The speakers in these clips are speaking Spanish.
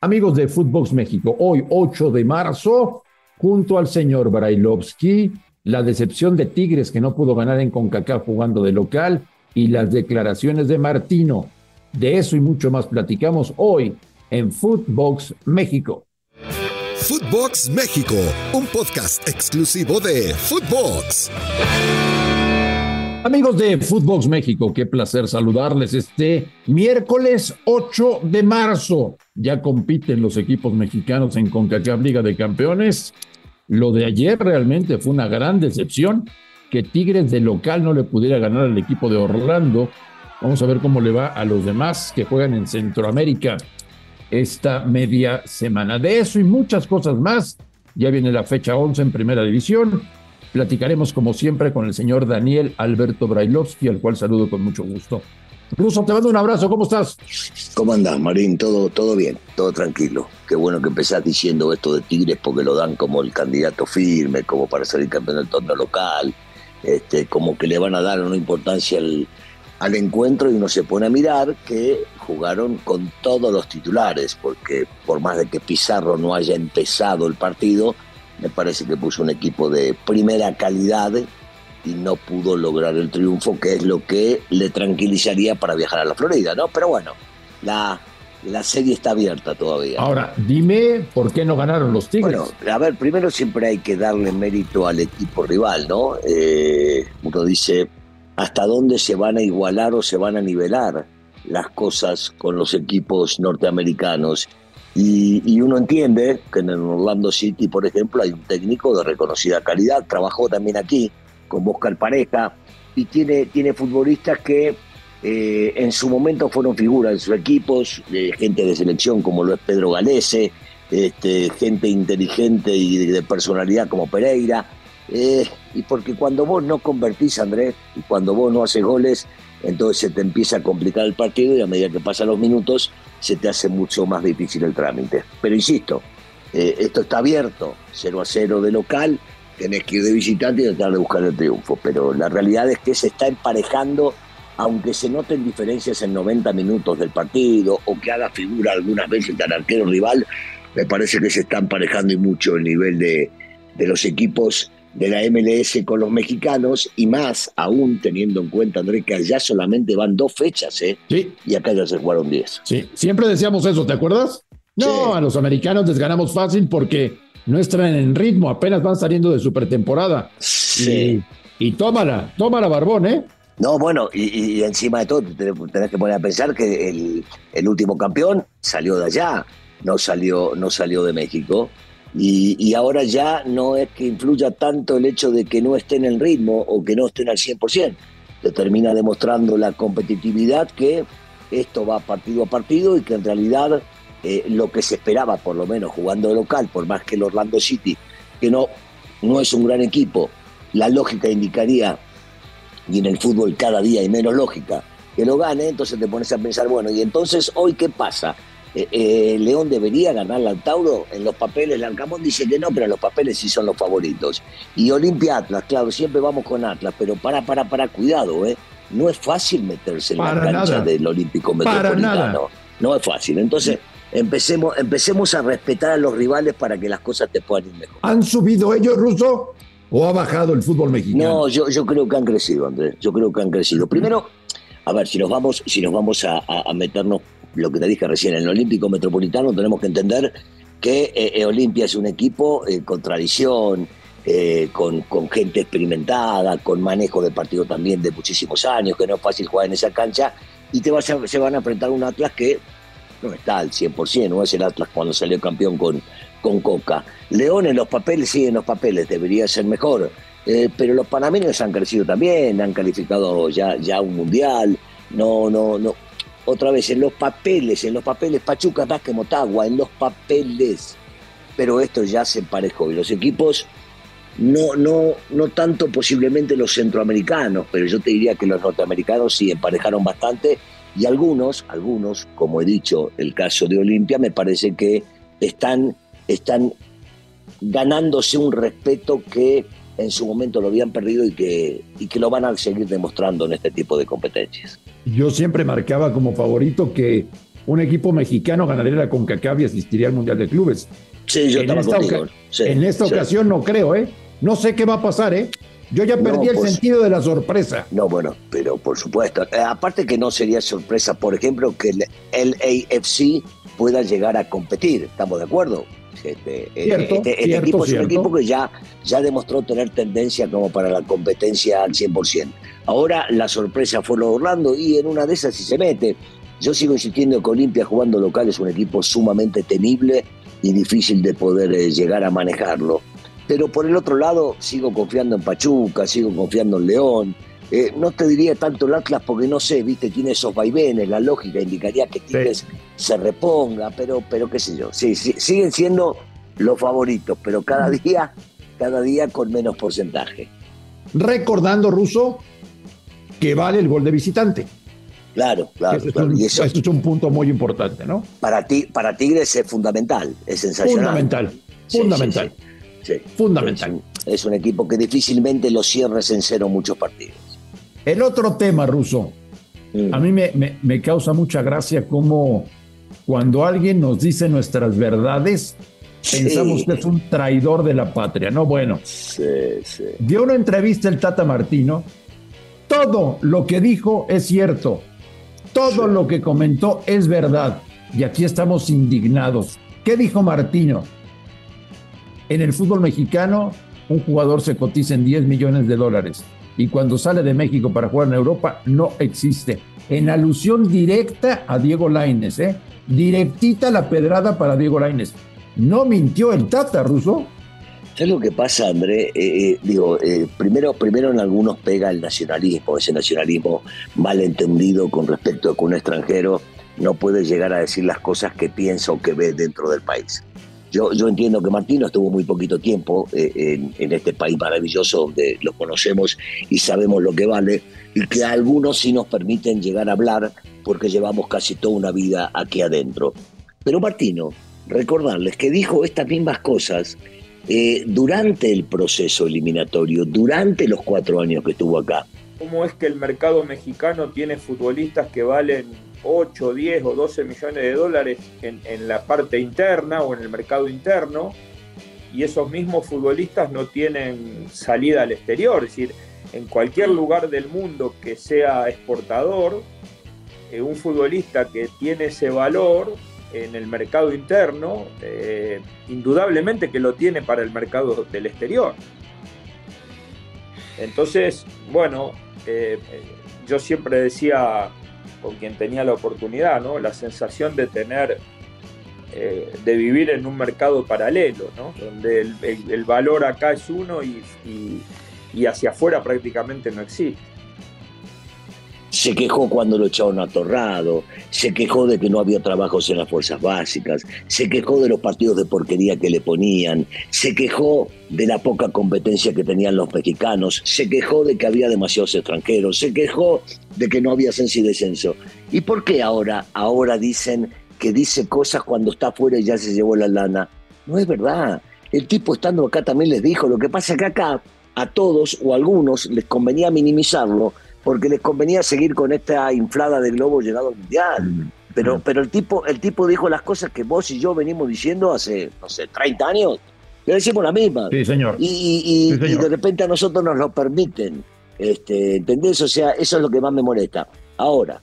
Amigos de Footbox México, hoy 8 de marzo, junto al señor Brailovsky, la decepción de Tigres que no pudo ganar en CONCACAF jugando de local y las declaraciones de Martino. De eso y mucho más platicamos hoy en Footbox México. Footbox México, un podcast exclusivo de Footbox. Amigos de Footbox México, qué placer saludarles este miércoles 8 de marzo. Ya compiten los equipos mexicanos en CONCACAF Liga de Campeones. Lo de ayer realmente fue una gran decepción que Tigres de local no le pudiera ganar al equipo de Orlando. Vamos a ver cómo le va a los demás que juegan en Centroamérica esta media semana. De eso y muchas cosas más. Ya viene la fecha 11 en Primera División. Platicaremos como siempre con el señor Daniel Alberto Brailovsky, al cual saludo con mucho gusto. Ruso, te mando un abrazo, ¿cómo estás? ¿Cómo andás, Marín? Todo, todo bien, todo tranquilo. Qué bueno que empezás diciendo esto de Tigres porque lo dan como el candidato firme, como para salir campeón del torneo local, este, como que le van a dar una importancia al, al encuentro y uno se pone a mirar que jugaron con todos los titulares, porque por más de que Pizarro no haya empezado el partido, me parece que puso un equipo de primera calidad y no pudo lograr el triunfo, que es lo que le tranquilizaría para viajar a la Florida, ¿no? Pero bueno, la, la serie está abierta todavía. Ahora, dime por qué no ganaron los Tigres. Bueno, a ver, primero siempre hay que darle mérito al equipo rival, ¿no? Eh, uno dice, ¿hasta dónde se van a igualar o se van a nivelar las cosas con los equipos norteamericanos? Y, uno entiende que en el Orlando City, por ejemplo, hay un técnico de reconocida calidad, trabajó también aquí con Oscar Pareja y tiene, tiene futbolistas que eh, en su momento fueron figuras de sus equipos, gente de selección como lo es Pedro Galese, este, gente inteligente y de, personalidad como Pereira. Eh, y porque cuando vos no convertís, Andrés, y cuando vos no haces goles, entonces se te empieza a complicar el partido y a medida que pasan los minutos se te hace mucho más difícil el trámite. Pero insisto, eh, esto está abierto, 0 a 0 de local, tenés que ir de visitante y tratar de buscar el triunfo, pero la realidad es que se está emparejando, aunque se noten diferencias en 90 minutos del partido o que haga figura algunas veces el arquero rival, me parece que se está emparejando y mucho el nivel de, de los equipos de la MLS con los mexicanos y más aún teniendo en cuenta, André, que allá solamente van dos fechas, ¿eh? Sí. Y acá ya se jugaron diez. Sí, siempre decíamos eso, ¿te acuerdas? No, a los americanos les ganamos fácil porque no están en ritmo, apenas van saliendo de supertemporada. Sí. Y, tómala, tómala, Barbón, ¿eh? No, bueno, y, encima de todo tenés que poner a pensar que el, el último campeón salió de allá, no salió, no salió de México. Y, ahora ya no es que influya tanto el hecho de que no esté en el ritmo o que no estén al 100%. Te termina demostrando la competitividad que esto va partido a partido y que en realidad eh, lo que se esperaba, por lo menos jugando local, por más que el Orlando City, que no, no es un gran equipo, la lógica indicaría, y en el fútbol cada día hay menos lógica, que lo gane, entonces te pones a pensar, bueno, ¿y entonces hoy qué pasa? Eh, eh, León debería ganar al Tauro. En los papeles, Lancamón dice que no, pero en los papeles sí son los favoritos. Y Olimpia Atlas, claro, siempre vamos con Atlas, pero para, para, para, cuidado, ¿eh? No es fácil meterse en la cancha del Olímpico Metropolitano. No es fácil. Entonces, empecemos, empecemos a respetar a los rivales para que las cosas te puedan ir mejor. ¿Han subido ellos, Russo? ¿O ha bajado el fútbol mexicano? No, yo, yo creo que han crecido, Andrés. Yo creo que han crecido. Primero, a ver, si nos vamos, si nos vamos a meternos lo que te dije recién, en el Olímpico Metropolitano tenemos que entender que eh, eh, Olimpia es un equipo eh, con tradición, con, gente experimentada, con manejo de partido también de muchísimos años, que no es fácil jugar en esa cancha, y te se van a enfrentar un Atlas que no está al 100%, no es el Atlas cuando salió campeón con, con Coca. León en los papeles, sí, en los papeles, debería ser mejor, pero los panameños han crecido también, han calificado ya, ya un mundial, no, no, no, otra vez, en los papeles, en los papeles, Pachuca más que Motagua, en los papeles. Pero esto ya se emparejó y los equipos, no, no, no tanto posiblemente los centroamericanos, pero yo te diría que los norteamericanos sí emparejaron bastante y algunos, algunos, como he dicho, el caso de Olimpia, me parece que están, están ganándose un respeto que en su momento lo habían perdido y que, y que lo van a seguir demostrando en este tipo de competencias. Yo siempre marcaba como favorito que un equipo mexicano ganaría la CONCACAF y asistiría al Mundial de Clubes. Sí, yo en estaba esta, contigo. Sí, en esta sí. ocasión no creo, ¿eh? No sé qué va a pasar, ¿eh? Yo ya perdí No, el pues- sentido de la sorpresa. No, bueno, pero por supuesto. Eh, aparte que no sería sorpresa, por ejemplo, que el LAFC pueda llegar a competir. ¿Estamos de acuerdo? Este, Cierto, este- este cierto, equipo es un equipo que ya, ya demostró tener tendencia como para la competencia al 100%. Ahora la sorpresa fue lo de Orlando y en una de esas sí se mete. Yo sigo insistiendo que Olimpia jugando local es un equipo sumamente temible y difícil de poder eh, llegar a manejarlo. Pero por el otro lado, sigo confiando en Pachuca, sigo confiando en León. Eh, no te diría tanto el Atlas porque no sé, viste, tiene esos vaivenes, la lógica indicaría que Tigres se reponga, pero, pero qué sé yo. Sí, sí, siguen siendo los favoritos, pero cada día, cada día con menos porcentaje. Recordando, Russo, que vale el gol de visitante. Claro, claro, Eso es, claro. un, Y eso eso es un punto muy importante, ¿no? para ti, para Tigres es fundamental, es sensacional. Fundamental, Sí, fundamental, sí, sí. fundamental. Es un, es un equipo que difícilmente lo cierres en cero muchos partidos. El otro tema, Russo, Mm. a mí me, me- me causa mucha gracia cómo cuando alguien nos dice nuestras verdades, Sí. pensamos que es un traidor de la patria, ¿no? Bueno, Sí, sí. dio una entrevista el Tata Martino, todo lo que dijo es cierto, todo lo que comentó es verdad, y aquí estamos indignados. ¿Qué dijo Martino? En el fútbol mexicano, un jugador se cotiza en 10 millones de dólares y cuando sale de México para jugar en Europa no existe. En alusión directa a Diego Laines, ¿eh? Directita la pedrada para Diego Laines. No mintió el Tata, Ruso. ¿Sabes lo que pasa, André? Eh, eh, digo, eh, primero, primero en algunos pega el nacionalismo, ese nacionalismo malentendido con respecto a que un extranjero no puede llegar a decir las cosas que piensa o que ve dentro del país. Yo, yo entiendo que Martino estuvo muy poquito tiempo eh, en, este país maravilloso donde lo conocemos y sabemos lo que vale y que algunos sí nos permiten llegar a hablar porque llevamos casi toda una vida aquí adentro. Pero Martino, recordarles que dijo estas mismas cosas eh, durante el proceso eliminatorio, durante los cuatro años que estuvo acá. ¿Cómo es que el mercado mexicano tiene futbolistas que valen 8, 10 o 12 millones de dólares en, en la parte interna o en el mercado interno? Y esos mismos futbolistas no tienen salida al exterior. Es decir, en cualquier lugar del mundo que sea exportador, eh, un futbolista que tiene ese valor en el mercado interno, eh, indudablemente que lo tiene para el mercado del exterior. Entonces, bueno, eh, yo siempre decía con quien tenía la oportunidad. La sensación de tener, eh, de vivir en un mercado paralelo. Donde el, valor acá es uno y, y- y hacia afuera prácticamente no existe. Se quejó cuando lo echaron a Torrado, se quejó de que no había trabajos en las fuerzas básicas, se quejó de los partidos de porquería que le ponían, se quejó de la poca competencia que tenían los mexicanos, se quejó de que había demasiados extranjeros, se quejó de que no había ascenso y descenso. ¿Y por qué ahora, ahora dicen que dice cosas cuando está afuera y ya se llevó la lana? No es verdad. El tipo estando acá también les dijo, lo que pasa es que acá a todos o a algunos les convenía minimizarlo porque les convenía seguir con esta inflada de globo llegado al mundial. Pero, pero el, tipo, el tipo dijo las cosas que vos y yo venimos diciendo hace, no sé, 30 años. Le decimos la misma. Sí, señor. Y, y- y- Sí, señor. y de repente a nosotros nos lo permiten. Este, ¿Entendés? O sea, eso es lo que más me molesta. Ahora,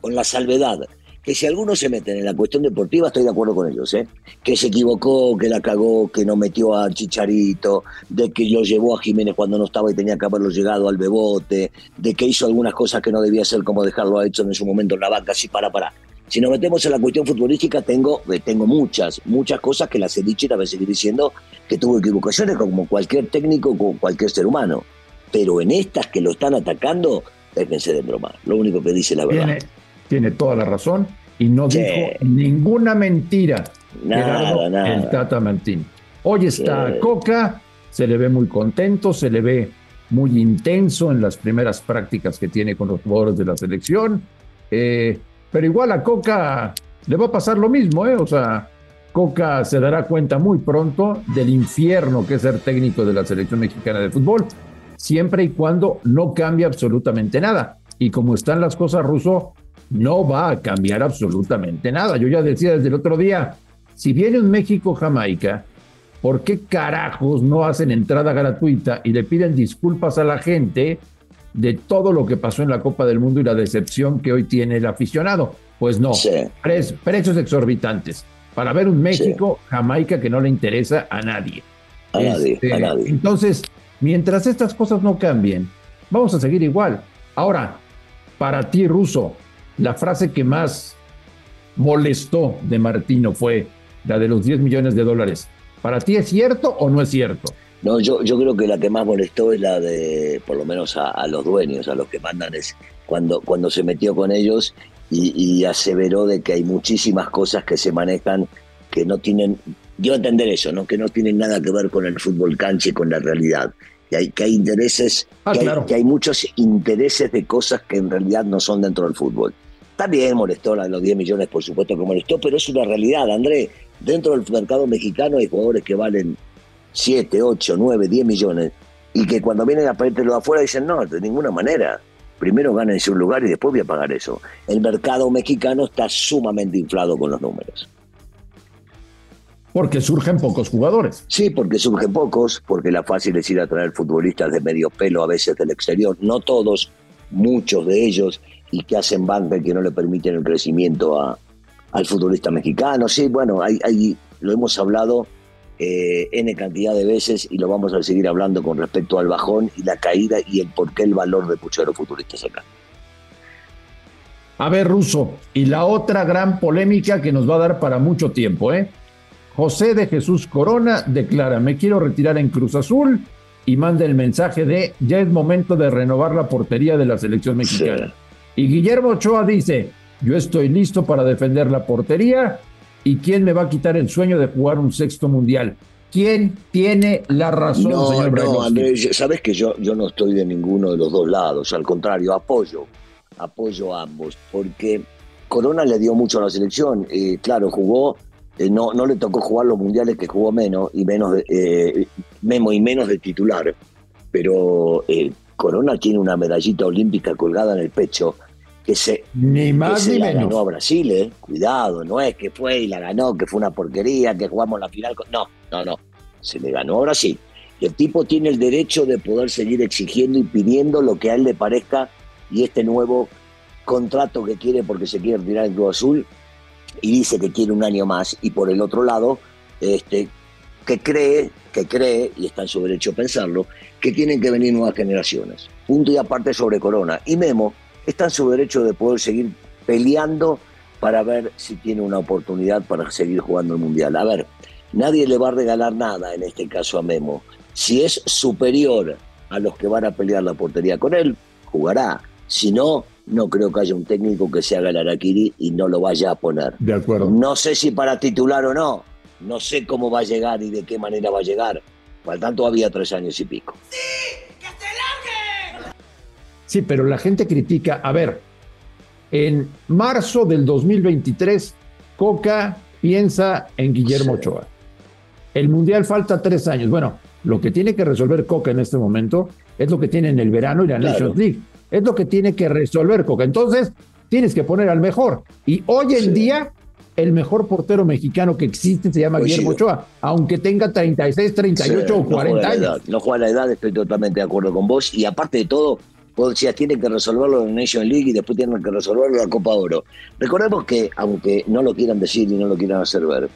con la salvedad, que si algunos se meten en la cuestión deportiva, estoy de acuerdo con ellos, ¿eh? Que se equivocó, que la cagó, que no metió a Chicharito, de que lo llevó a Jiménez cuando no estaba y tenía que haberlo llegado al bebote, de que hizo algunas cosas que no debía hacer como dejarlo hecho en su momento en la banca, así para, para. Si nos metemos en la cuestión futbolística, tengo, eh, tengo muchas, muchas cosas que las he dicho y las voy a seguir diciendo que tuvo equivocaciones como cualquier técnico, como cualquier ser humano. Pero en estas que lo están atacando, déjense de broma. Lo único que dice la verdad. Tiene, tiene toda la razón y no Sí. dijo ninguna mentira. Nada, Gerardo, nada. El Tata Martín. Hoy está Sí. Coca, se le ve muy contento, se le ve muy intenso en las primeras prácticas que tiene con los jugadores de la selección. Eh, pero igual a Coca le va a pasar lo mismo, ¿eh? O sea, Coca se dará cuenta muy pronto del infierno que es ser técnico de la selección mexicana de fútbol, siempre y cuando no cambie absolutamente nada. Y como están las cosas, Russo, no va a cambiar absolutamente nada. Yo ya decía desde el otro día, si viene un México-Jamaica, ¿por qué carajos no hacen entrada gratuita y le piden disculpas a la gente de todo lo que pasó en la Copa del Mundo y la decepción que hoy tiene el aficionado? Pues no, precios exorbitantes para ver un México-Jamaica que no le interesa a nadie. A nadie, a este, nadie. Entonces, mientras estas cosas no cambien, vamos a seguir igual. Ahora, para ti, Ruso, la frase que más molestó de Martino fue la de los 10 millones de dólares. ¿Para ti es cierto o no es cierto? No, yo, yo creo que la que más molestó es la de, por lo menos a, los dueños, a los que mandan, es cuando, cuando se metió con ellos y, y, aseveró de que hay muchísimas cosas que se manejan que no tienen, dio a entender eso, ¿no? que no tienen nada que ver con el fútbol canche y con la realidad. Que hay, que hay intereses, ah, que, hay, muchos intereses de cosas que en realidad no son dentro del fútbol. También molestó la de los 10 millones, por supuesto que molestó, pero es una realidad, André. Dentro del mercado mexicano hay jugadores que valen 7, 8, 9, 10 millones y que cuando vienen a lo de afuera dicen, no, de ninguna manera. Primero gánense un lugar y después voy a pagar eso. El mercado mexicano está sumamente inflado con los números. Porque surgen pocos jugadores. Sí, porque surgen pocos, porque la fácil es ir a traer futbolistas de medio pelo a veces del exterior, no todos, muchos de ellos, y que hacen banca y que no le permiten el crecimiento a, al futbolista mexicano. Sí, bueno, hay, lo hemos hablado eh, N cantidad de veces y lo vamos a seguir hablando con respecto al bajón y la caída y el por qué el valor de muchos de los futuristas acá. A ver, Ruso, y la otra gran polémica que nos va a dar para mucho tiempo, ¿eh? José de Jesús Corona declara, me quiero retirar en Cruz Azul y manda el mensaje de, ya es momento de renovar la portería de la selección mexicana. Y Guillermo Ochoa dice, yo estoy listo para defender la portería y quién me va a quitar el sueño de jugar un sexto mundial. ¿Quién tiene la razón, no, señor No, Andrés, sabes que yo, yo no estoy de ninguno de los dos lados, al contrario, apoyo, apoyo a ambos, porque Corona le dio mucho a la selección, eh, claro, jugó, eh, no, no le tocó jugar los mundiales que jugó menos, y menos de, eh, Memo y menos de titular, pero Corona tiene una medallita olímpica colgada en el pecho, que se, ni más ni la menos. ganó a Brasil, ¿eh? Cuidado, no es que fue y la ganó, que fue una porquería, que jugamos la final. No, no, no. Se le ganó a Brasil. Y el tipo tiene el derecho de poder seguir exigiendo y pidiendo lo que a él le parezca y este nuevo contrato que quiere porque se quiere retirar el Club Azul y dice que quiere un año más y por el otro lado este que cree que cree y está en su derecho a pensarlo que tienen que venir nuevas generaciones punto y aparte sobre Corona y Memo está en su derecho de poder seguir peleando para ver si tiene una oportunidad para seguir jugando el Mundial. A ver, nadie le va a regalar nada, en este caso a Memo. Si es superior a los que van a pelear la portería con él, jugará. Si no, no creo que haya un técnico que se haga el Araquiri y no lo vaya a poner. De acuerdo. No sé si para titular o no. No sé cómo va a llegar y de qué manera va a llegar. Faltan todavía tres años y pico. ¡Sí! Sí, pero la gente critica, a ver, en marzo del 2023, Coca piensa en Guillermo Ochoa. El Mundial falta tres años. Bueno, lo que tiene que resolver Coca en este momento es lo que tiene en el verano y la Nations League. Es lo que tiene que resolver Coca. Entonces, tienes que poner al mejor. Y hoy en día, el mejor portero mexicano que existe se llama Guillermo Ochoa, aunque tenga 36, 38 o 40 años. no juega la edad, estoy totalmente de acuerdo con vos. Y aparte de todo, Vos decías, tienen que resolverlo en Nation League y después tienen que resolverlo en la Copa Oro. Recordemos que, aunque no lo quieran decir y no lo quieran hacer ver,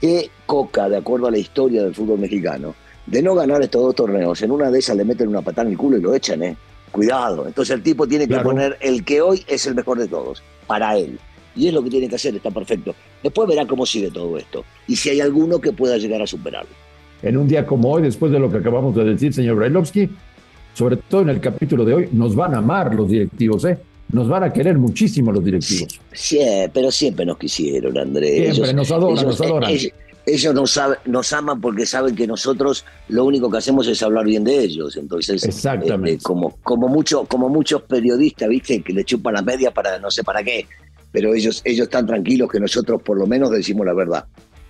que Coca, de acuerdo a la historia del fútbol mexicano, de no ganar estos dos torneos, en una de esas le meten una patada en el culo y lo echan, ¿eh? Cuidado. Entonces el tipo tiene que poner el que hoy es el mejor de todos, para él. Y es lo que tiene que hacer, está perfecto. Después verá cómo sigue todo esto. Y si hay alguno que pueda llegar a superarlo. En un día como hoy, después de lo que acabamos de decir, señor Brailovsky, sobre todo en el capítulo de hoy, nos van a amar los directivos, ¿eh? Nos van a querer muchísimo los directivos. Sí, pero siempre nos quisieron, Andrés. Siempre, nos adoran, nos adoran. Ellos, nos, nos, aman porque saben que nosotros lo único que hacemos es hablar bien de ellos. Entonces, Exactamente. Este, como, como, mucho, como muchos periodistas, ¿viste? Que le chupan la media para no sé para qué. Pero ellos, ellos están tranquilos que nosotros por lo menos decimos la verdad.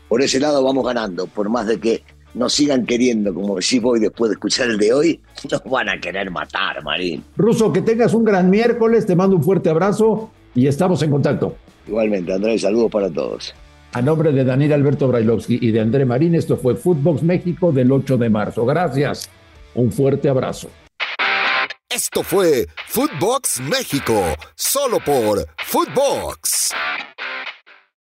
Por ese lado vamos ganando, por más de que nos sigan queriendo, como decís voy después de escuchar el de hoy, nos van a querer matar, Marín. Ruso, que tengas un gran miércoles, te mando un fuerte abrazo y estamos en contacto. Igualmente, Andrés, saludos para todos. A nombre de Daniel Alberto Brailovsky y de André Marín, esto fue Footbox México del 8 de marzo. Gracias. Un fuerte abrazo. Esto fue Footbox México, solo por Footbox.